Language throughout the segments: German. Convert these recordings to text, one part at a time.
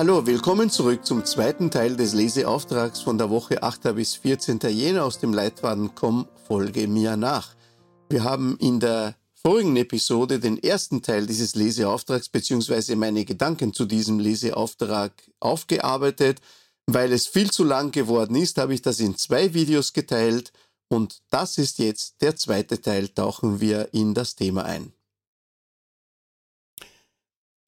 Hallo, willkommen zurück zum zweiten Teil des Leseauftrags von der Woche 8. bis 14. Jänner aus dem Leitfaden Komm, folge mir nach. Wir haben in der vorigen Episode den ersten Teil dieses Leseauftrags bzw. meine Gedanken zu diesem Leseauftrag aufgearbeitet. Weil es viel zu lang geworden ist, habe ich das in zwei Videos geteilt und das ist jetzt der zweite Teil, tauchen wir in das Thema ein.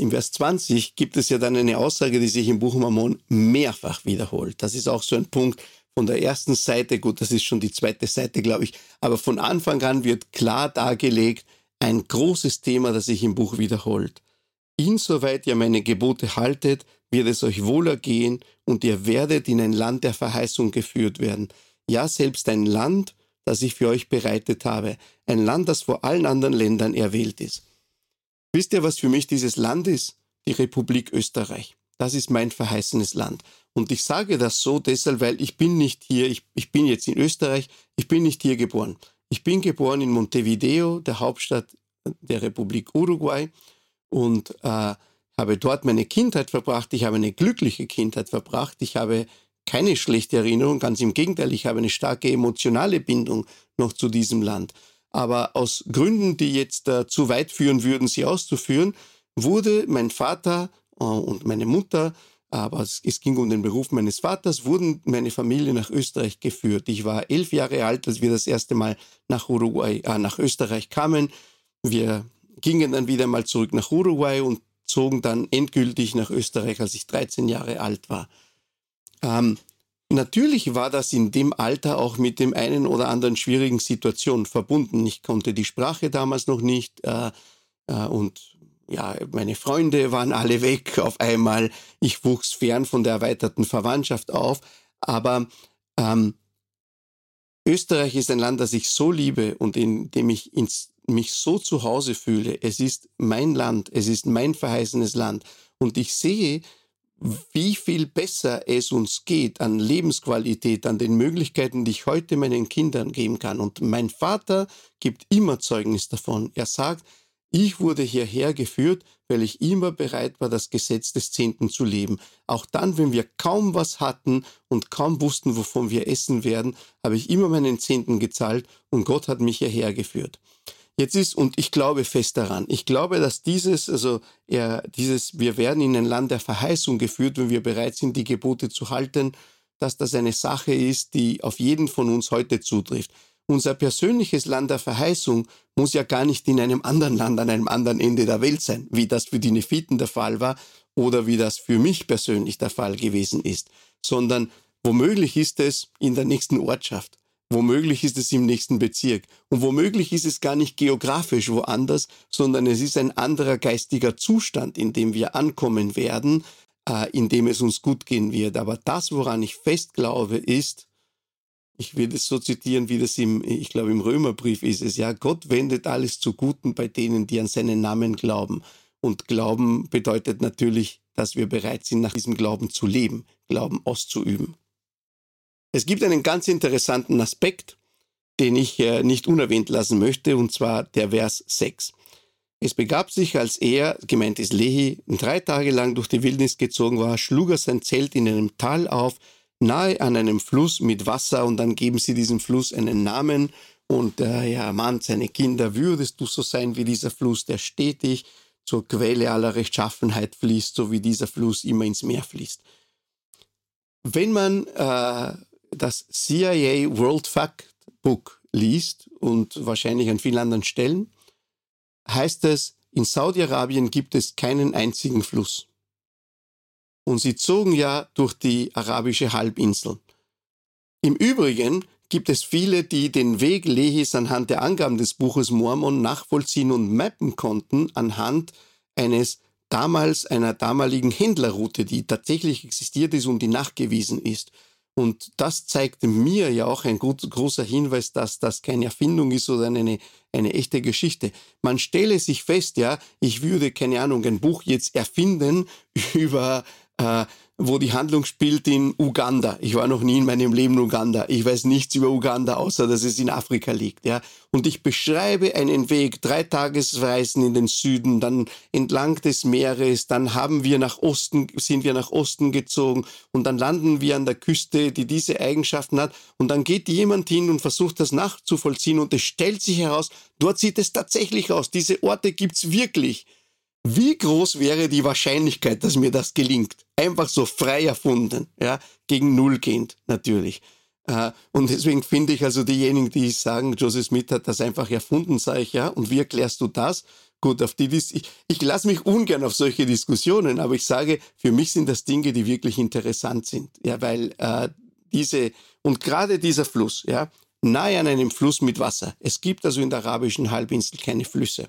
Im Vers 20 gibt es ja dann eine Aussage, die sich im Buch Mammon mehrfach wiederholt. Das ist auch so ein Punkt von der ersten Seite, gut, das ist schon die zweite Seite, glaube ich, aber von Anfang an wird klar dargelegt, ein großes Thema, das sich im Buch wiederholt. Insoweit ihr meine Gebote haltet, wird es euch wohlergehen und ihr werdet in ein Land der Verheißung geführt werden. Ja, selbst ein Land, das ich für euch bereitet habe. Ein Land, das vor allen anderen Ländern erwählt ist. Wisst ihr, was für mich dieses Land ist? Die Republik Österreich. Das ist mein verheißenes Land. Und ich sage das so deshalb, weil ich bin nicht hier, ich, ich bin jetzt in Österreich, ich bin nicht hier geboren. Ich bin geboren in Montevideo, der Hauptstadt der Republik Uruguay und äh, habe dort meine Kindheit verbracht. Ich habe eine glückliche Kindheit verbracht. Ich habe keine schlechte Erinnerung, ganz im Gegenteil, ich habe eine starke emotionale Bindung noch zu diesem Land. Aber aus Gründen, die jetzt äh, zu weit führen würden, sie auszuführen, wurde mein Vater äh, und meine Mutter, aber es, es, ging um den Beruf meines Vaters, wurden meine Familie nach Österreich geführt. Ich war elf Jahre alt, als wir das erste Mal nach Uruguay, äh, nach Österreich kamen. Wir gingen dann wieder mal zurück nach Uruguay und zogen dann endgültig nach Österreich, als ich 13 Jahre alt war. Ähm, Natürlich war das in dem Alter auch mit dem einen oder anderen schwierigen Situation verbunden. Ich konnte die Sprache damals noch nicht äh, äh, und ja, meine Freunde waren alle weg auf einmal. Ich wuchs fern von der erweiterten Verwandtschaft auf. Aber ähm, Österreich ist ein Land, das ich so liebe und in dem ich ins, mich so zu Hause fühle. Es ist mein Land, es ist mein verheißenes Land. Und ich sehe, wie viel besser es uns geht an Lebensqualität, an den Möglichkeiten, die ich heute meinen Kindern geben kann. Und mein Vater gibt immer Zeugnis davon. Er sagt, ich wurde hierher geführt, weil ich immer bereit war, das Gesetz des Zehnten zu leben. Auch dann, wenn wir kaum was hatten und kaum wussten, wovon wir essen werden, habe ich immer meinen Zehnten gezahlt und Gott hat mich hierher geführt. Jetzt ist, und ich glaube fest daran, ich glaube, dass dieses, also er, dieses, wir werden in ein Land der Verheißung geführt, wenn wir bereit sind, die Gebote zu halten, dass das eine Sache ist, die auf jeden von uns heute zutrifft. Unser persönliches Land der Verheißung muss ja gar nicht in einem anderen Land an einem anderen Ende der Welt sein, wie das für die Nephiten der Fall war oder wie das für mich persönlich der Fall gewesen ist, sondern womöglich ist es in der nächsten Ortschaft Womöglich ist es im nächsten Bezirk. Und womöglich ist es gar nicht geografisch woanders, sondern es ist ein anderer geistiger Zustand, in dem wir ankommen werden, äh, in dem es uns gut gehen wird. Aber das, woran ich fest glaube, ist, ich will es so zitieren, wie das im, ich glaube, im Römerbrief ist es, ja, Gott wendet alles zu Guten bei denen, die an seinen Namen glauben. Und Glauben bedeutet natürlich, dass wir bereit sind, nach diesem Glauben zu leben, Glauben auszuüben. Es gibt einen ganz interessanten Aspekt, den ich äh, nicht unerwähnt lassen möchte, und zwar der Vers 6. Es begab sich, als er, gemeint ist Lehi, drei Tage lang durch die Wildnis gezogen war, schlug er sein Zelt in einem Tal auf, nahe an einem Fluss mit Wasser, und dann geben sie diesem Fluss einen Namen, und äh, er ermahnt seine Kinder, würdest du so sein wie dieser Fluss, der stetig zur Quelle aller Rechtschaffenheit fließt, so wie dieser Fluss immer ins Meer fließt. Wenn man äh, das CIA World Fact Book liest und wahrscheinlich an vielen anderen Stellen, heißt es, in Saudi-Arabien gibt es keinen einzigen Fluss. Und sie zogen ja durch die arabische Halbinsel. Im Übrigen gibt es viele, die den Weg Lehis anhand der Angaben des Buches Mormon nachvollziehen und mappen konnten anhand eines damals einer damaligen Händlerroute, die tatsächlich existiert ist und die nachgewiesen ist. Und das zeigte mir ja auch ein gut, großer Hinweis, dass das keine Erfindung ist oder eine, eine echte Geschichte. Man stelle sich fest, ja, ich würde, keine Ahnung, ein Buch jetzt erfinden über, äh, wo die Handlung spielt in Uganda. Ich war noch nie in meinem Leben in Uganda. Ich weiß nichts über Uganda, außer dass es in Afrika liegt. Ja? Und ich beschreibe einen Weg, drei Tagesreisen in den Süden, dann entlang des Meeres, dann haben wir nach Osten, sind wir nach Osten gezogen und dann landen wir an der Küste, die diese Eigenschaften hat. Und dann geht jemand hin und versucht das nachzuvollziehen und es stellt sich heraus, dort sieht es tatsächlich aus. Diese Orte gibt's wirklich. Wie groß wäre die Wahrscheinlichkeit, dass mir das gelingt? Einfach so frei erfunden, ja, gegen Null gehend, natürlich. Äh, und deswegen finde ich also diejenigen, die sagen, Joseph Smith hat das einfach erfunden, sage ich ja. Und wie erklärst du das? Gut, auf die ich, ich lasse mich ungern auf solche Diskussionen, aber ich sage, für mich sind das Dinge, die wirklich interessant sind, ja, weil äh, diese und gerade dieser Fluss, ja, nahe an einem Fluss mit Wasser. Es gibt also in der arabischen Halbinsel keine Flüsse.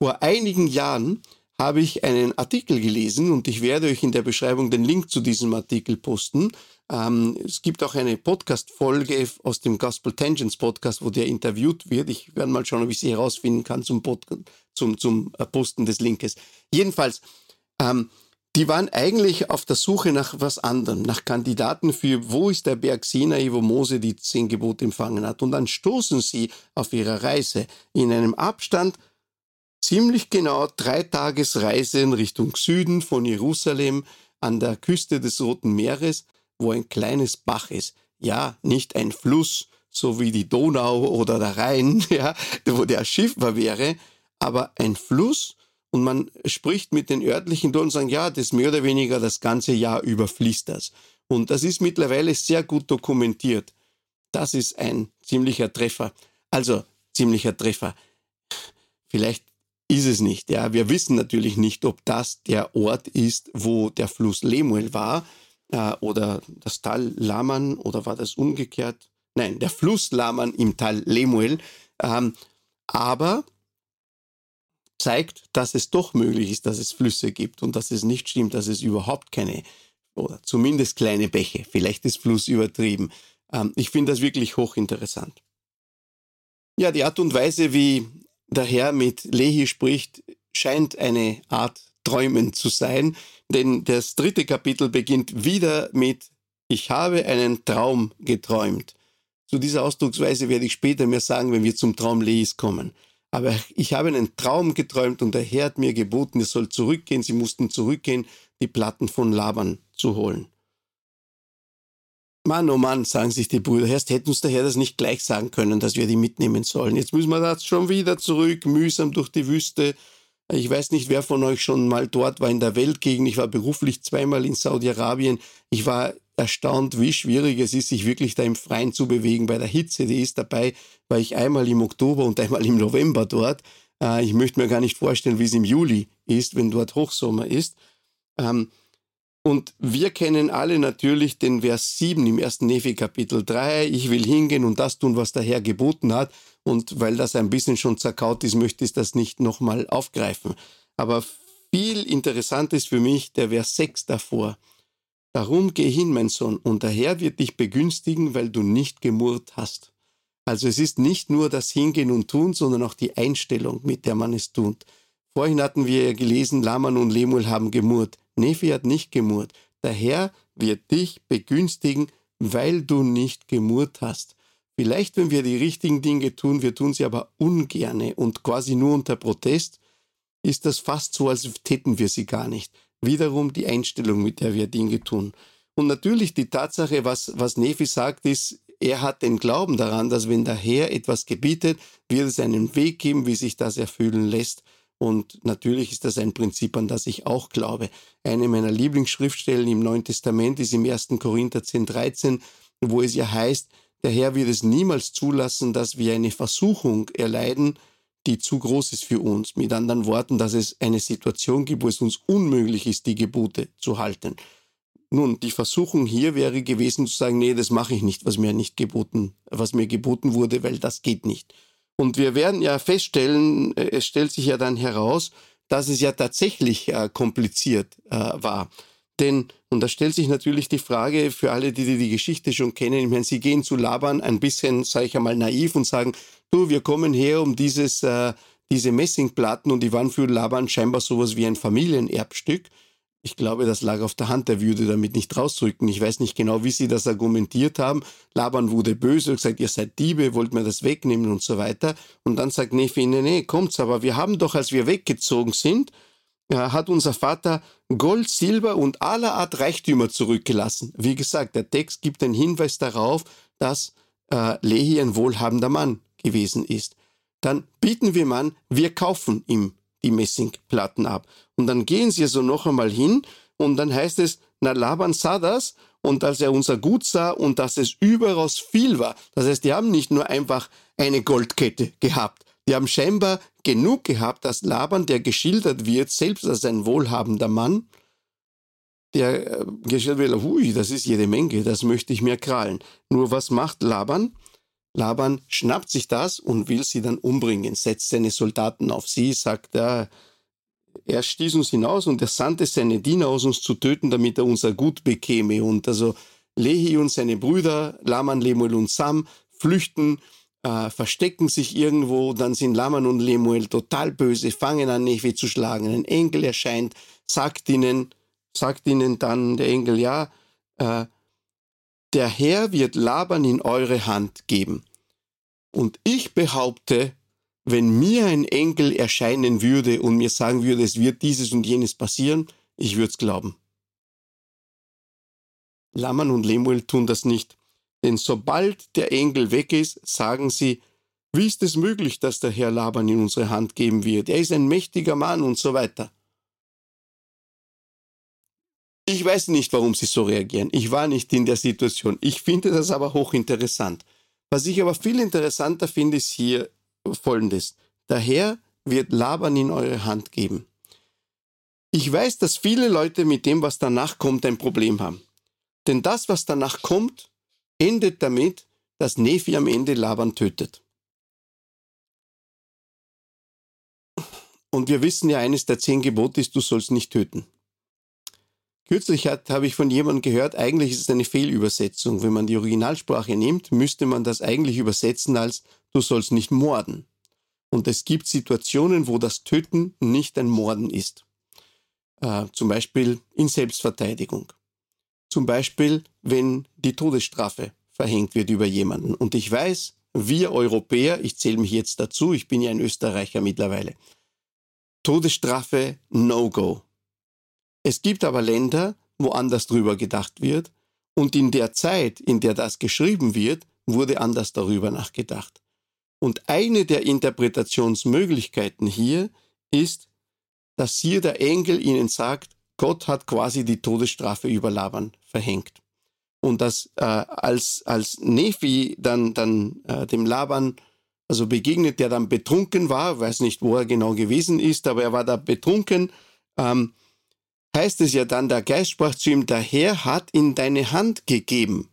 Vor einigen Jahren habe ich einen Artikel gelesen und ich werde euch in der Beschreibung den Link zu diesem Artikel posten. Ähm, es gibt auch eine Podcast-Folge aus dem Gospel Tangents Podcast, wo der interviewt wird. Ich werde mal schauen, ob ich sie herausfinden kann zum, zum, zum äh, Posten des Linkes. Jedenfalls, ähm, die waren eigentlich auf der Suche nach was anderem, nach Kandidaten für, wo ist der Berg Sinai, wo Mose die zehn Gebote empfangen hat. Und dann stoßen sie auf ihrer Reise in einem Abstand ziemlich genau drei Tagesreise in Richtung Süden von Jerusalem an der Küste des Roten Meeres, wo ein kleines Bach ist. Ja, nicht ein Fluss, so wie die Donau oder der Rhein, ja, wo der schiffbar wäre, aber ein Fluss und man spricht mit den örtlichen dort und sagen, ja, das mehr oder weniger das ganze Jahr über fließt das. Und das ist mittlerweile sehr gut dokumentiert. Das ist ein ziemlicher Treffer. Also, ziemlicher Treffer. Vielleicht ist es nicht. Ja, wir wissen natürlich nicht, ob das der Ort ist, wo der Fluss Lemuel war äh, oder das Tal Laman oder war das umgekehrt? Nein, der Fluss Laman im Tal Lemuel. Ähm, aber zeigt, dass es doch möglich ist, dass es Flüsse gibt und dass es nicht stimmt, dass es überhaupt keine oder zumindest kleine Bäche, vielleicht ist Fluss übertrieben. Ähm, ich finde das wirklich hochinteressant. Ja, die Art und Weise, wie der Herr mit Lehi spricht, scheint eine Art Träumen zu sein, denn das dritte Kapitel beginnt wieder mit Ich habe einen Traum geträumt. Zu dieser Ausdrucksweise werde ich später mehr sagen, wenn wir zum Traum Lehis kommen. Aber ich habe einen Traum geträumt und der Herr hat mir geboten, es soll zurückgehen. Sie mussten zurückgehen, die Platten von Laban zu holen. Mann, oh Mann, sagen sich die Brüder, erst hätten uns der Herr das nicht gleich sagen können, dass wir die mitnehmen sollen. Jetzt müssen wir da schon wieder zurück, mühsam durch die Wüste. Ich weiß nicht, wer von euch schon mal dort war in der Weltgegend. Ich war beruflich zweimal in Saudi-Arabien. Ich war erstaunt, wie schwierig es ist, sich wirklich da im Freien zu bewegen. Bei der Hitze, die ist dabei, war ich einmal im Oktober und einmal im November dort. Äh, ich möchte mir gar nicht vorstellen, wie es im Juli ist, wenn dort Hochsommer ist. Und wir kennen alle natürlich den Vers 7 im ersten Nephi Kapitel 3. Ich will hingehen und das tun, was der Herr geboten hat. Und weil das ein bisschen schon zerkaut ist, möchte ich das nicht nochmal aufgreifen. Aber viel interessant ist für mich der Vers 6 davor. Darum geh hin, mein Sohn, und der Herr wird dich begünstigen, weil du nicht gemurrt hast. Also es ist nicht nur das Hingehen und Tun, sondern auch die Einstellung, mit der man es tut. Vorhin hatten wir ja gelesen, Laman und Lemuel haben gemurrt. Nephi hat nicht gemurrt. Der Herr wird dich begünstigen, weil du nicht gemurrt hast. Vielleicht, wenn wir die richtigen Dinge tun, wir tun sie aber ungerne und quasi nur unter Protest, ist das fast so, als täten wir sie gar nicht. Wiederum die Einstellung, mit der wir Dinge tun. Und natürlich die Tatsache, was, was Nephi sagt, ist, er hat den Glauben daran, dass wenn der Herr etwas gebietet, wird es einen Weg geben, wie sich das erfüllen lässt. Und natürlich ist das ein Prinzip, an das ich auch glaube. Eine meiner Lieblingsschriftstellen im Neuen Testament ist im 1. Korinther 10, 13, wo es ja heißt, der Herr wird es niemals zulassen, dass wir eine Versuchung erleiden, die zu groß ist für uns. Mit anderen Worten, dass es eine Situation gibt, wo es uns unmöglich ist, die Gebote zu halten. Nun, die Versuchung hier wäre gewesen zu sagen, nee, das mache ich nicht, was mir nicht geboten, was mir geboten wurde, weil das geht nicht. Und wir werden ja feststellen, äh, es stellt sich ja dann heraus, dass es ja tatsächlich äh, kompliziert äh, war. Denn, und da stellt sich natürlich die Frage für alle, die die, Geschichte schon kennen, ich meine, sie gehen zu Laban ein bisschen, sage ich einmal, naiv und sagen, du, wir kommen her um dieses, äh, diese Messingplatten und die waren für Laban scheinbar sowas wie ein Familienerbstück. Ich glaube, das lag auf der Hand, er würde damit nicht rausrücken. Ich weiß nicht genau, wie sie das argumentiert haben. Laban wurde böse und gesagt, ihr seid Diebe, wollt mir das wegnehmen und so weiter. Und dann sagt Nephi, nee, nee, kommt's, aber wir haben doch, als wir weggezogen sind, hat unser Vater Gold, Silber und aller Art Reichtümer zurückgelassen. Wie gesagt, der Text gibt einen Hinweis darauf, dass äh, Lehi ein wohlhabender Mann gewesen ist. Dann bieten wir an, wir kaufen ihm die Messingplatten ab. Und dann gehen sie so noch einmal hin und dann heißt es, na Laban sah das und als er unser Gut sah und dass es überaus viel war. Das heißt, die haben nicht nur einfach eine Goldkette gehabt. Die haben scheinbar genug gehabt, dass Laban, der geschildert wird, selbst als ein wohlhabender Mann, der äh, geschildert wird, hui, das ist jede Menge, das möchte ich mir krallen. Nur was macht Laban? Laban schnappt sich das und will sie dann umbringen, setzt seine Soldaten auf sie, sagt, er, er stieß uns hinaus und er sandte seine Diener aus, uns zu töten, damit er unser Gut bekäme. Und also Lehi und seine Brüder, Laman, Lemuel und Sam, flüchten, äh, verstecken sich irgendwo, dann sind Laman und Lemuel total böse, fangen an, Nefi zu schlagen. Ein Engel erscheint, sagt ihnen, sagt ihnen dann der Engel, ja, äh, der Herr wird Laban in eure Hand geben. Und ich behaupte, wenn mir ein Engel erscheinen würde und mir sagen würde, es wird dieses und jenes passieren, ich würde es glauben. Laman und Lemuel tun das nicht, denn sobald der Engel weg ist, sagen sie, wie ist es möglich, dass der Herr Laban in unsere Hand geben wird? Er ist ein mächtiger Mann und so weiter. Ich weiß nicht, warum sie so reagieren. Ich war nicht in der Situation. Ich finde das aber hochinteressant. Was ich aber viel interessanter finde, ist hier folgendes. Der Herr wird Laban in eure Hand geben. Ich weiß, dass viele Leute mit dem, was danach kommt, ein Problem haben. Denn das, was danach kommt, endet damit, dass Nephi am Ende Laban tötet. Und wir wissen ja, eines der zehn Gebote ist, du sollst nicht töten. Kürzlich habe ich von jemandem gehört, eigentlich ist es eine Fehlübersetzung. Wenn man die Originalsprache nimmt, müsste man das eigentlich übersetzen als du sollst nicht morden. Und es gibt Situationen, wo das Töten nicht ein Morden ist. Äh, zum Beispiel in Selbstverteidigung. Zum Beispiel, wenn die Todesstrafe verhängt wird über jemanden. Und ich weiß, wir Europäer, ich zähle mich jetzt dazu, ich bin ja ein Österreicher mittlerweile, Todesstrafe No-Go. Es gibt aber Länder, wo anders drüber gedacht wird und in der Zeit, in der das geschrieben wird, wurde anders darüber nachgedacht. Und eine der Interpretationsmöglichkeiten hier ist, dass hier der Engel ihnen sagt, Gott hat quasi die Todesstrafe über Laban verhängt. Und dass äh, als, als Nephi dann, dann äh, dem Laban also begegnet, der dann betrunken war, weiß nicht, wo er genau gewesen ist, aber er war da betrunken, ähm, heißt es ja dann, der Geist sprach zu ihm, der Herr hat in deine Hand gegeben.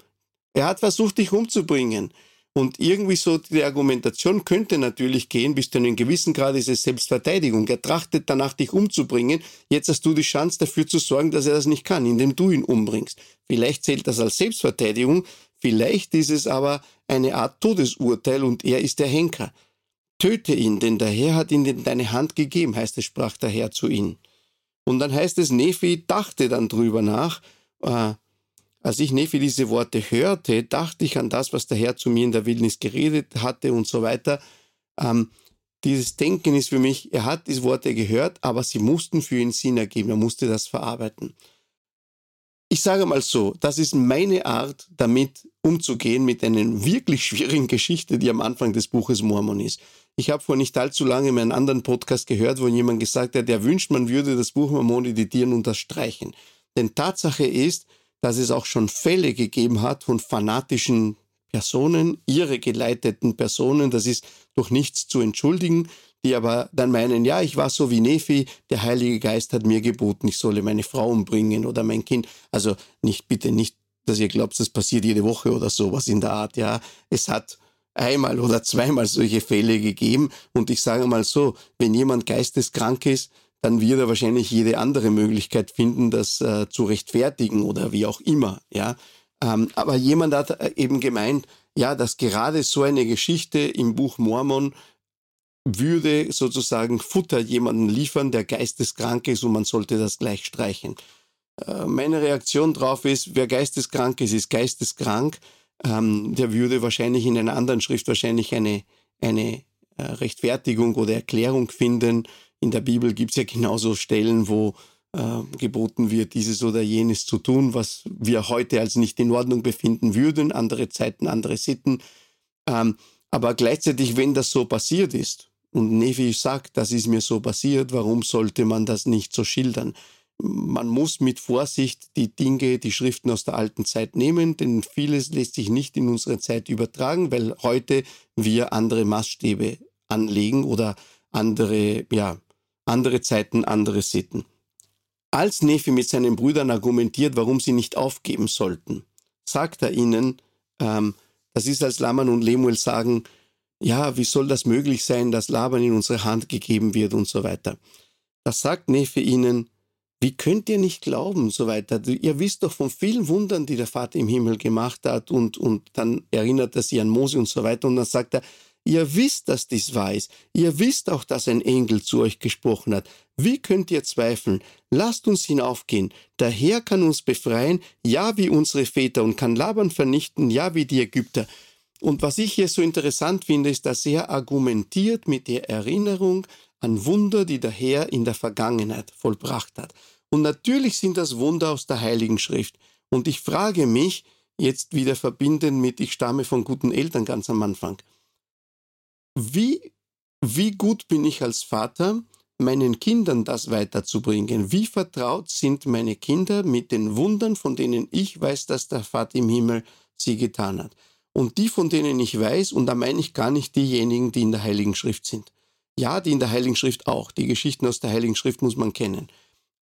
Er hat versucht, dich umzubringen. Und irgendwie so die Argumentation könnte natürlich gehen, bis zu einem gewissen Grad ist es Selbstverteidigung. Er trachtet danach, dich umzubringen. Jetzt hast du die Chance dafür zu sorgen, dass er das nicht kann, indem du ihn umbringst. Vielleicht zählt das als Selbstverteidigung, vielleicht ist es aber eine Art Todesurteil und er ist der Henker. Töte ihn, denn der Herr hat ihn in deine Hand gegeben, heißt es, sprach der Herr zu ihm. Und dann heißt es, Nephi dachte dann drüber nach, äh, als ich Nephi diese Worte hörte, dachte ich an das, was der Herr zu mir in der Wildnis geredet hatte und so weiter. Ähm, dieses Denken ist für mich, er hat diese Worte gehört, aber sie mussten für ihn Sinn ergeben, er musste das verarbeiten. Ich sage mal so, das ist meine Art, damit umzugehen mit einer wirklich schwierigen Geschichte, die am Anfang des Buches Mormon ist. Ich habe vor nicht allzu lange in einem anderen Podcast gehört, wo jemand gesagt hat, er wünscht, man würde das Buch Mormon editieren und das streichen. Denn Tatsache ist, dass es auch schon Fälle gegeben hat von fanatischen Personen, ihre geleiteten Personen, das ist durch nichts zu entschuldigen, die aber dann meinen, ja, ich war so wie Nephi, der Heilige Geist hat mir geboten, ich solle meine Frau umbringen oder mein Kind. Also nicht, bitte nicht, dass ihr glaubt, das passiert jede Woche oder sowas in der Art, ja. Es hat einmal oder zweimal solche Fälle gegeben und ich sage mal so, wenn jemand geisteskrank ist, dann wird er wahrscheinlich jede andere Möglichkeit finden, das äh, zu rechtfertigen oder wie auch immer. Ja? Ähm, aber jemand hat äh, eben gemeint, ja, dass gerade so eine Geschichte im Buch Mormon würde sozusagen Futter jemanden liefern, der geisteskrank ist und man sollte das gleich streichen. Äh, meine Reaktion darauf ist, wer geisteskrank ist, ist geisteskrank. Ähm, der würde wahrscheinlich in einer anderen Schrift wahrscheinlich eine, eine äh, Rechtfertigung oder Erklärung finden. In der Bibel gibt es ja genauso Stellen, wo äh, geboten wird, dieses oder jenes zu tun, was wir heute als nicht in Ordnung befinden würden. Andere Zeiten, andere Sitten. Ähm, aber gleichzeitig, wenn das so passiert ist, und Nevi sagt, das ist mir so passiert, warum sollte man das nicht so schildern? Man muss mit Vorsicht die Dinge, die Schriften aus der alten Zeit nehmen, denn vieles lässt sich nicht in unsere Zeit übertragen, weil heute wir andere Maßstäbe anlegen oder andere, ja, andere Zeiten, andere Sitten. Als Nephi mit seinen Brüdern argumentiert, warum sie nicht aufgeben sollten, sagt er ihnen, ähm, das ist, als Laman und Lemuel sagen, ja, wie soll das möglich sein, dass Laban in unsere Hand gegeben wird und so weiter. Das sagt Nephi ihnen, wie könnt ihr nicht glauben, so weiter. Ihr wisst doch von vielen Wundern, die der Vater im Himmel gemacht hat und, und dann erinnert er sich an Mose und so weiter und dann sagt er, ihr wisst, dass dies wahr ist. Ihr wisst auch, dass ein Engel zu euch gesprochen hat. Wie könnt ihr zweifeln? Lasst uns hinaufgehen. Der Herr kann uns befreien, ja wie unsere Väter und kann Laban vernichten, ja wie die Ägypter. Und was ich hier so interessant finde, ist, dass er argumentiert mit der Erinnerung an Wunder, die der Herr in der Vergangenheit vollbracht hat. Und natürlich sind das Wunder aus der Heiligen Schrift. Und ich frage mich, jetzt wieder verbinden mit, ich stamme von guten Eltern ganz am Anfang, wie, wie gut bin ich als Vater, meinen Kindern das weiterzubringen? Wie vertraut sind meine Kinder mit den Wundern, von denen ich weiß, dass der Vater im Himmel sie getan hat? Und die, von denen ich weiß, und da meine ich gar nicht diejenigen, die in der Heiligen Schrift sind. Ja, die in der Heiligen Schrift auch. Die Geschichten aus der Heiligen Schrift muss man kennen.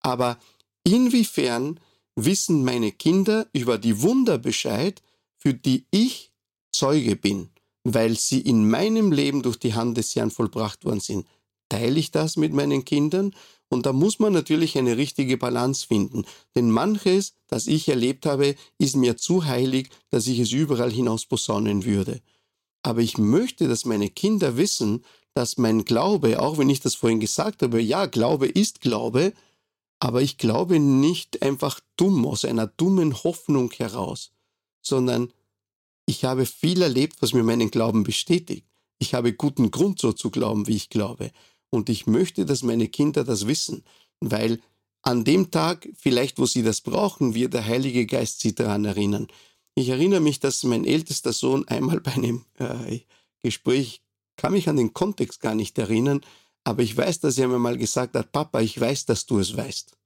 Aber inwiefern wissen meine Kinder über die Wunder Bescheid, für die ich Zeuge bin, weil sie in meinem Leben durch die Hand des Herrn vollbracht worden sind? Teile ich das mit meinen Kindern? Und da muss man natürlich eine richtige Balance finden. Denn manches, das ich erlebt habe, ist mir zu heilig, dass ich es überall hinaus posaunen würde. Aber ich möchte, dass meine Kinder wissen, dass mein Glaube, auch wenn ich das vorhin gesagt habe, ja, Glaube ist Glaube, aber ich glaube nicht einfach dumm aus einer dummen Hoffnung heraus, sondern ich habe viel erlebt, was mir meinen Glauben bestätigt. Ich habe guten Grund so zu glauben, wie ich glaube. Und ich möchte, dass meine Kinder das wissen, weil an dem Tag, vielleicht wo sie das brauchen, wird der Heilige Geist sie daran erinnern. Ich erinnere mich, dass mein ältester Sohn einmal bei einem äh, Gespräch kann mich an den Kontext gar nicht erinnern, aber ich weiß, dass er mir mal gesagt hat, Papa, ich weiß, dass du es weißt.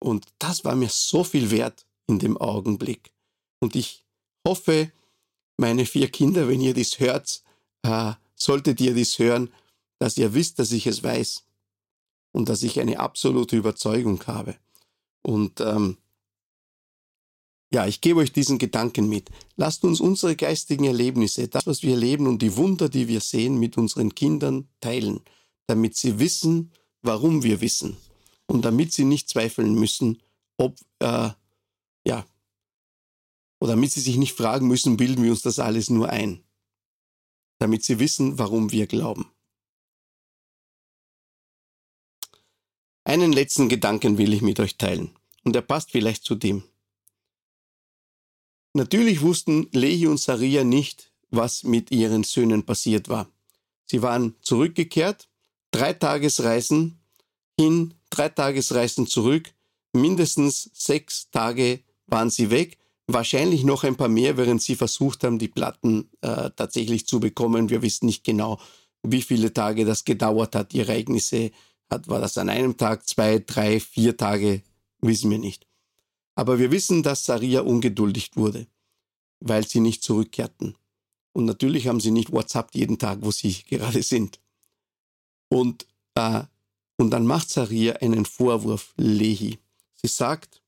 Und das war mir so viel wert in dem Augenblick. Und ich hoffe, meine vier Kinder, wenn ihr dies hört, äh, solltet ihr dies hören, dass ihr wisst, dass ich es weiß und dass ich eine absolute Überzeugung habe. Und ähm, ja, ich gebe euch diesen Gedanken mit. Lasst uns unsere geistigen Erlebnisse, das, was wir erleben und die Wunder, die wir sehen, mit unseren Kindern teilen, damit sie wissen, warum wir wissen und damit sie nicht zweifeln müssen, ob, äh, ja, oder damit sie sich nicht fragen müssen, bilden wir uns das alles nur ein, damit sie wissen, warum wir glauben. Einen letzten Gedanken will ich mit euch teilen, und er passt vielleicht zu dem. Natürlich wussten Lehi und Saria nicht, was mit ihren Söhnen passiert war. Sie waren zurückgekehrt, drei Tagesreisen hin, drei Tagesreisen zurück, mindestens sechs Tage waren sie weg, wahrscheinlich noch ein paar mehr, während sie versucht haben, die Platten äh, tatsächlich zu bekommen. Wir wissen nicht genau, wie viele Tage das gedauert hat. Die Ereignisse hat, war das an einem Tag, zwei, drei, vier Tage, wissen wir nicht. Aber wir wissen, dass Saria ungeduldig wurde, weil sie nicht zurückkehrten. Und natürlich haben sie nicht WhatsApp jeden Tag, wo sie gerade sind. Und, äh, und dann macht Saria einen Vorwurf Lehi. Sie sagt,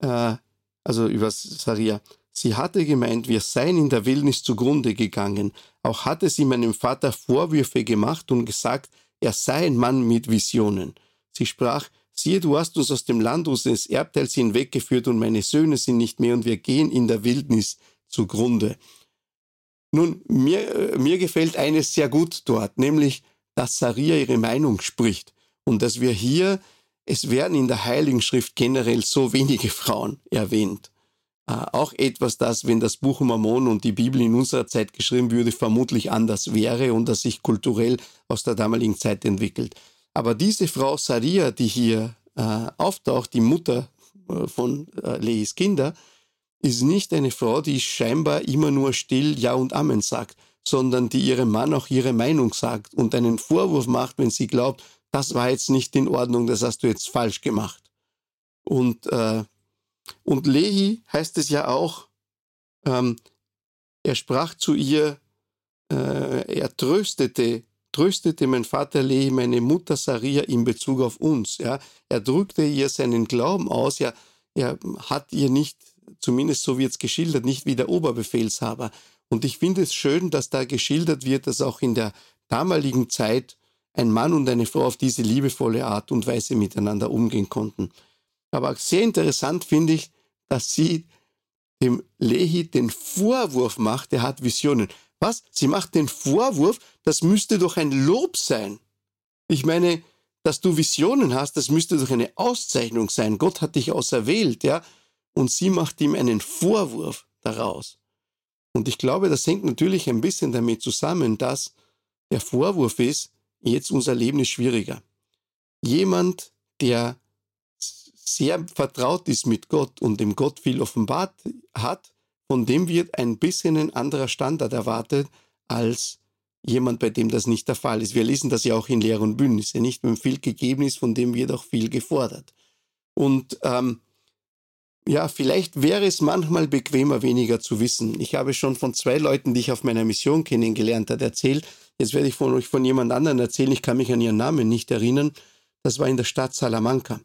äh, also über Saria, sie hatte gemeint, wir seien in der Wildnis zugrunde gegangen. Auch hatte sie meinem Vater Vorwürfe gemacht und gesagt, er sei ein Mann mit Visionen. Sie sprach, Siehe, du hast uns aus dem Land unseres Erbteils hinweggeführt und meine Söhne sind nicht mehr und wir gehen in der Wildnis zugrunde. Nun, mir, äh, mir gefällt eines sehr gut dort, nämlich, dass Saria ihre Meinung spricht und dass wir hier, es werden in der Heiligen Schrift generell so wenige Frauen erwähnt. Äh, auch etwas, das, wenn das Buch Mormon und die Bibel in unserer Zeit geschrieben würde, vermutlich anders wäre und das sich kulturell aus der damaligen Zeit entwickelt. Aber diese Frau Saria, die hier äh, auftaucht, die Mutter äh, von äh, Lehis Kinder, ist nicht eine Frau, die scheinbar immer nur still Ja und Amen sagt, sondern die ihrem Mann auch ihre Meinung sagt und einen Vorwurf macht, wenn sie glaubt, das war jetzt nicht in Ordnung, das hast du jetzt falsch gemacht. Und, äh, und Lehi heißt es ja auch, ähm, er sprach zu ihr, äh, er tröstete, tröstete mein Vater Lehi, meine Mutter Saria in Bezug auf uns. Ja. Er drückte ihr seinen Glauben aus, ja, er hat ihr nicht zumindest so wird es geschildert, nicht wie der Oberbefehlshaber. Und ich finde es schön, dass da geschildert wird, dass auch in der damaligen Zeit ein Mann und eine Frau auf diese liebevolle Art und Weise miteinander umgehen konnten. Aber sehr interessant finde ich, dass sie dem Lehi den Vorwurf macht, er hat Visionen. Was? Sie macht den Vorwurf, das müsste doch ein Lob sein. Ich meine, dass du Visionen hast, das müsste doch eine Auszeichnung sein. Gott hat dich auserwählt, ja und sie macht ihm einen Vorwurf daraus. Und ich glaube, das hängt natürlich ein bisschen damit zusammen, dass der Vorwurf ist, jetzt unser Leben ist schwieriger. Jemand, der sehr vertraut ist mit Gott und dem Gott viel offenbart hat, von dem wird ein bisschen ein anderer Standard erwartet als jemand, bei dem das nicht der Fall ist. Wir lesen das ja auch in Lehr und Bündnisse, nicht? Wenn viel gegeben ist, von dem wird auch viel gefordert. Und ähm, ja, vielleicht wäre es manchmal bequemer, weniger zu wissen. Ich habe schon von zwei Leuten, die ich auf meiner Mission kennengelernt habe, erzählt. Jetzt werde ich von euch von jemand anderem erzählen. Ich kann mich an ihren Namen nicht erinnern. Das war in der Stadt Salamanca.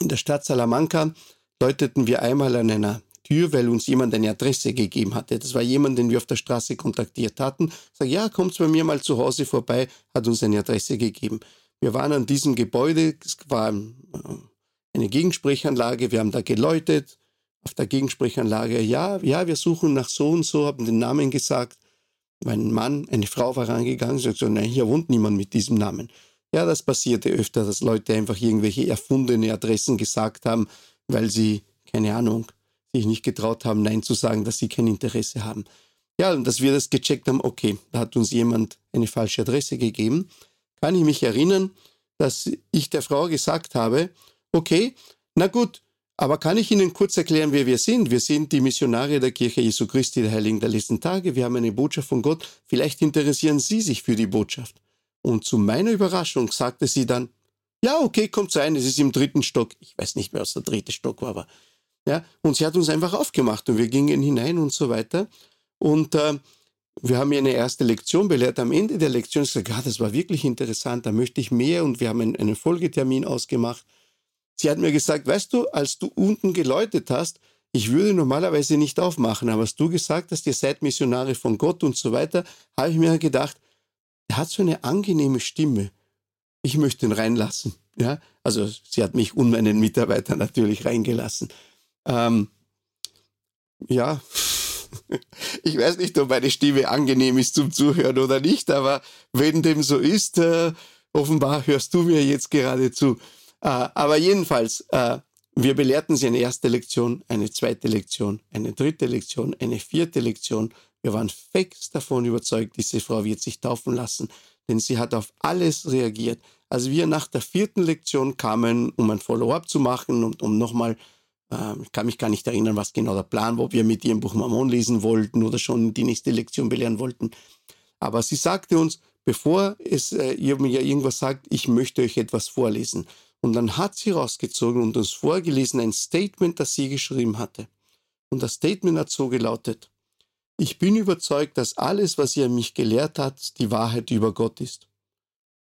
In der Stadt Salamanca läuteten wir einmal an einer Tür, weil uns jemand eine Adresse gegeben hatte. Das war jemand, den wir auf der Straße kontaktiert hatten. Sag, ja, kommt bei mir mal zu Hause vorbei, hat uns eine Adresse gegeben. Wir waren an diesem Gebäude, es war äh, eine Gegensprechanlage, wir haben da geläutet, auf der Gegensprechanlage, ja, ja, wir suchen nach so und so, haben den Namen gesagt. Mein Mann, eine Frau war rangegangen und sagte, nein, hier wohnt niemand mit diesem Namen. Ja, das passierte öfter, dass Leute einfach irgendwelche erfundene Adressen gesagt haben, weil sie, keine Ahnung, sich nicht getraut haben, Nein zu sagen, dass sie kein Interesse haben. Ja, und dass wir das gecheckt haben, okay, da hat uns jemand eine falsche Adresse gegeben. Kann ich mich erinnern, dass ich der Frau gesagt habe, Okay, na gut, aber kann ich Ihnen kurz erklären, wer wir sind? Wir sind die Missionare der Kirche Jesu Christi der Heiligen der letzten Tage. Wir haben eine Botschaft von Gott. Vielleicht interessieren Sie sich für die Botschaft. Und zu meiner Überraschung sagte sie dann, ja, okay, kommt rein, es ist im dritten Stock. Ich weiß nicht mehr, was der dritte Stock war, aber ja, und sie hat uns einfach aufgemacht und wir gingen hinein und so weiter. Und äh, wir haben ihr eine erste Lektion belehrt. Am Ende der Lektion ist gesagt, ja, das war wirklich interessant, da möchte ich mehr und wir haben einen, einen Folgetermin ausgemacht. Sie hat mir gesagt, weißt du, als du unten geläutet hast, ich würde normalerweise nicht aufmachen, aber als du gesagt hast, ihr seid Missionare von Gott und so weiter, habe ich mir gedacht, er hat so eine angenehme Stimme. Ich möchte ihn reinlassen. Ja, also sie hat mich und meinen Mitarbeiter natürlich reingelassen. Ähm, ja, ich weiß nicht, ob meine Stimme angenehm ist zum Zuhören oder nicht, aber wenn dem so ist, äh, offenbar hörst du mir jetzt gerade zu. Äh, aber jedenfalls, äh, wir belehrten sie eine erste Lektion, eine zweite Lektion, eine dritte Lektion, eine vierte Lektion. Wir waren fix davon überzeugt, diese Frau wird sich taufen lassen, denn sie hat auf alles reagiert. Als wir nach der vierten Lektion kamen, um ein Follow-up zu machen und um nochmal, ich kann mich gar nicht erinnern, was genau der Plan war, ob wir mit ihr im Buch Mammon lesen wollten oder schon die nächste Lektion belehren wollten. Aber sie sagte uns, bevor es äh, ihr mir irgendwas sagt, ich möchte euch etwas vorlesen. Und dann hat sie rausgezogen und uns vorgelesen ein Statement, das sie geschrieben hatte. Und das Statement hat so gelautet, ich bin überzeugt, dass alles, was ihr mich gelehrt hat, die Wahrheit über Gott ist.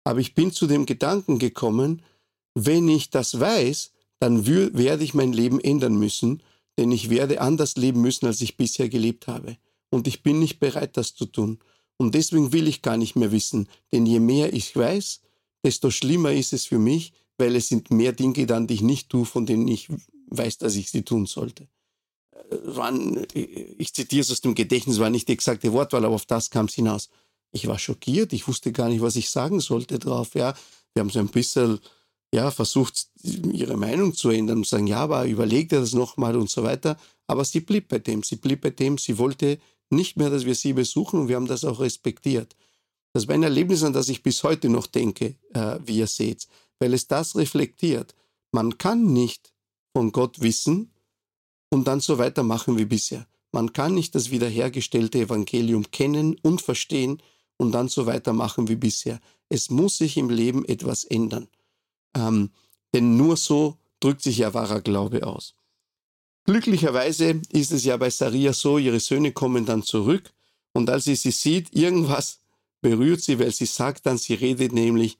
Aber ich bin zu dem Gedanken gekommen, wenn ich das weiß, dann werde ich mein Leben ändern müssen, denn ich werde anders leben müssen, als ich bisher gelebt habe. Und ich bin nicht bereit, das zu tun. Und deswegen will ich gar nicht mehr wissen, denn je mehr ich weiß, desto schlimmer ist es für mich, weil es sind mehr Dinge dann, die ich nicht tue, von denen ich weiß, dass ich sie tun sollte. waren, ich zitiere es aus dem Gedächtnis, war nicht die exakte Wortwahl, aber auf das kam es hinaus. Ich war schockiert, ich wusste gar nicht, was ich sagen sollte drauf. Ja, wir haben so ein bisschen ja, versucht, ihre Meinung zu ändern und sagen, ja, aber überlegt er das nochmal und so weiter. Aber sie blieb bei dem, sie blieb bei dem, sie wollte nicht mehr, dass wir sie besuchen und wir haben das auch respektiert. Das war ein Erlebnis, an das ich bis heute noch denke, äh, wie ihr seht, weil es das reflektiert. Man kann nicht von Gott wissen und dann so weitermachen wie bisher. Man kann nicht das wiederhergestellte Evangelium kennen und verstehen und dann so weitermachen wie bisher. Es muss sich im Leben etwas ändern. Ähm, denn nur so drückt sich ja wahrer Glaube aus. Glücklicherweise ist es ja bei Saria so, ihre Söhne kommen dann zurück und als sie sie sieht, irgendwas berührt sie, weil sie sagt dann, sie redet nämlich,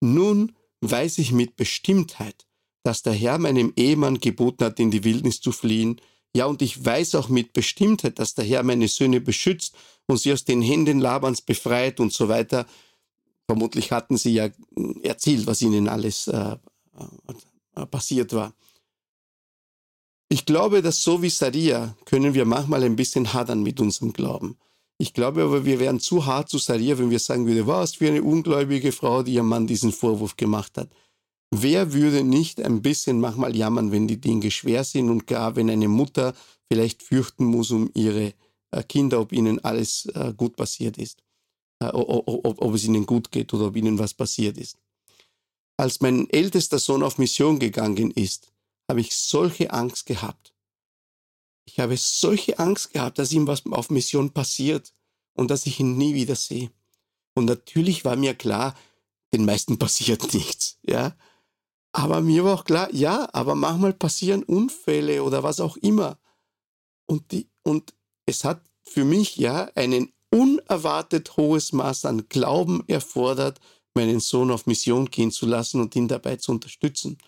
nun weiß ich mit Bestimmtheit, dass der Herr meinem Ehemann geboten hat, in die Wildnis zu fliehen. Ja, und ich weiß auch mit Bestimmtheit, dass der Herr meine Söhne beschützt und sie aus den Händen Labans befreit und so weiter. Vermutlich hatten sie ja erzählt, was ihnen alles äh, äh, passiert war. Ich glaube, dass so wie Saria können wir manchmal ein bisschen hadern mit unserem Glauben. Ich glaube aber, wir wären zu hart zu Saria, wenn wir sagen würden, was für eine ungläubige Frau, die ihrem Mann diesen Vorwurf gemacht hat. Wer würde nicht ein bisschen manchmal jammern, wenn die Dinge schwer sind und gar wenn eine Mutter vielleicht fürchten muss um ihre äh, Kinder, ob ihnen alles äh, gut passiert ist, ob, ob es ihnen gut geht oder ob ihnen was passiert ist. Als mein ältester Sohn auf Mission gegangen ist, habe ich solche Angst gehabt. Ich habe solche Angst gehabt, dass ihm was auf Mission passiert und dass ich ihn nie wieder sehe. Und natürlich war mir klar, den meisten passiert nichts, ja. Aber mir war auch klar, ja, aber manchmal passieren Unfälle oder was auch immer. Und, die, und es hat für mich ja ein unerwartet hohes Maß an Glauben erfordert, meinen Sohn auf Mission gehen zu lassen und ihn dabei zu unterstützen.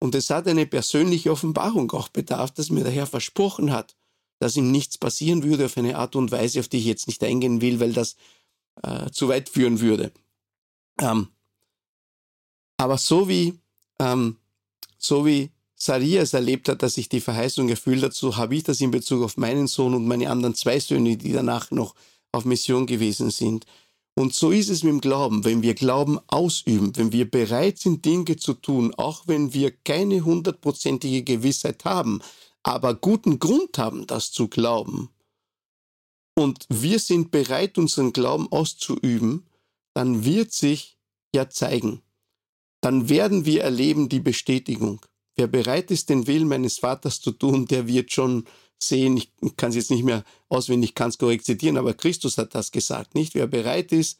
Und es hat eine persönliche Offenbarung auch bedarf, dass mir der Herr versprochen hat, dass ihm nichts passieren würde auf eine Art und Weise, auf die ich jetzt nicht eingehen will, weil das äh, zu weit führen würde. Ähm, aber so wie, ähm, so wie Saria es erlebt hat, dass sich die Verheißung erfüllt hat, so habe ich das in Bezug auf meinen Sohn und meine anderen zwei Söhne, die danach noch auf Mission gewesen sind. Und so ist es mit dem Glauben. Wenn wir Glauben ausüben, wenn wir bereit sind, Dinge zu tun, auch wenn wir keine hundertprozentige Gewissheit haben, aber guten Grund haben, das zu glauben, und wir sind bereit, unseren Glauben auszuüben, dann wird sich ja zeigen. Dann werden wir erleben die Bestätigung. Wer bereit ist, den Willen meines Vaters zu tun, der wird schon sehen, ich kann es jetzt nicht mehr auswendig ganz korrekt zitieren, aber Christus hat das gesagt, nicht? Wer bereit ist,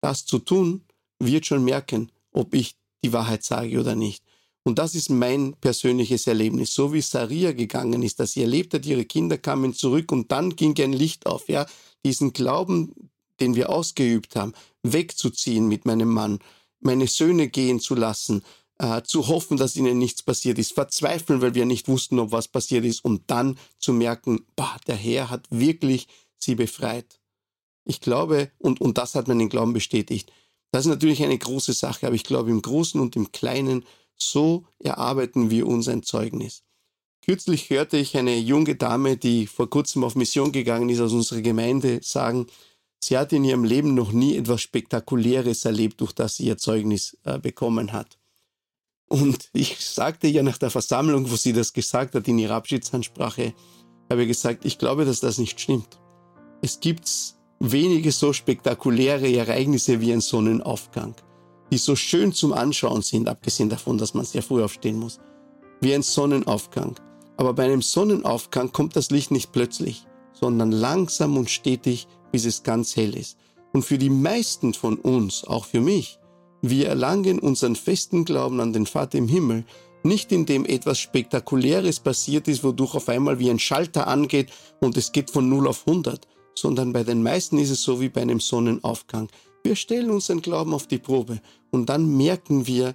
das zu tun, wird schon merken, ob ich die Wahrheit sage oder nicht. Und das ist mein persönliches Erlebnis. So wie Saria gegangen ist, dass sie erlebt hat, ihre Kinder kamen zurück und dann ging ein Licht auf, ja. Diesen Glauben, den wir ausgeübt haben, wegzuziehen mit meinem Mann, meine Söhne gehen zu lassen, äh, zu hoffen, dass ihnen nichts passiert ist, verzweifeln, weil wir nicht wussten, ob was passiert ist und dann zu merken, bah, der Herr hat wirklich sie befreit. Ich glaube, und, und das hat meinen Glauben bestätigt. Das ist natürlich eine große Sache, aber ich glaube, im Großen und im Kleinen, so erarbeiten wir uns ein Zeugnis. Kürzlich hörte ich eine junge Dame, die vor kurzem auf Mission gegangen ist aus unserer Gemeinde, sagen, sie hat in ihrem Leben noch nie etwas Spektakuläres erlebt, durch das sie ihr Zeugnis äh, bekommen hat. Und ich sagte ja nach der Versammlung, wo sie das gesagt hat in ihrer Abschiedsansprache, habe gesagt, ich glaube, dass das nicht stimmt. Es gibt wenige so spektakuläre Ereignisse wie ein Sonnenaufgang, die so schön zum Anschauen sind, abgesehen davon, dass man sehr früh aufstehen muss, wie ein Sonnenaufgang. Aber bei einem Sonnenaufgang kommt das Licht nicht plötzlich, sondern langsam und stetig, bis es ganz hell ist. Und für die meisten von uns, auch für mich, wir erlangen unseren festen Glauben an den Vater im Himmel, nicht indem etwas Spektakuläres passiert ist, wodurch auf einmal wie ein Schalter angeht und es geht von 0 auf 100, sondern bei den meisten ist es so wie bei einem Sonnenaufgang. Wir stellen unseren Glauben auf die Probe und dann merken wir,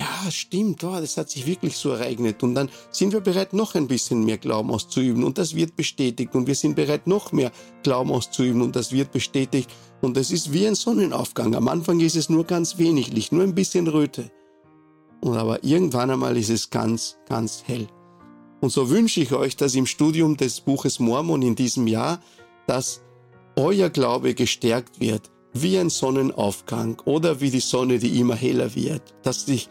ja, stimmt, oh, das hat sich wirklich so ereignet. Und dann sind wir bereit, noch ein bisschen mehr Glauben auszuüben und das wird bestätigt. Und wir sind bereit, noch mehr Glauben auszuüben und das wird bestätigt. Und es ist wie ein Sonnenaufgang. Am Anfang ist es nur ganz wenig Licht, nur ein bisschen Röte. Und aber irgendwann einmal ist es ganz, ganz hell. Und so wünsche ich euch, dass im Studium des Buches Mormon in diesem Jahr, dass euer Glaube gestärkt wird, wie ein Sonnenaufgang oder wie die Sonne, die immer heller wird, dass sich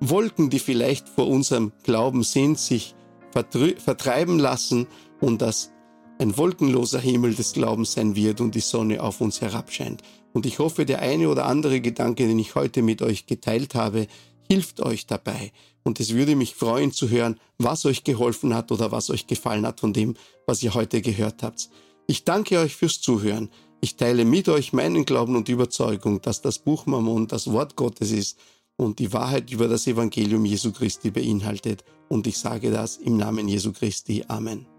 Wolken, die vielleicht vor unserem Glauben sind, sich vertreiben lassen und dass ein wolkenloser Himmel des Glaubens sein wird und die Sonne auf uns herabscheint. Und ich hoffe, der eine oder andere Gedanke, den ich heute mit euch geteilt habe, hilft euch dabei. Und es würde mich freuen zu hören, was euch geholfen hat oder was euch gefallen hat von dem, was ihr heute gehört habt. Ich danke euch fürs Zuhören. Ich teile mit euch meinen Glauben und Überzeugung, dass das Buch Mammon das Wort Gottes ist und die Wahrheit über das Evangelium Jesu Christi beinhaltet. Und ich sage das im Namen Jesu Christi. Amen.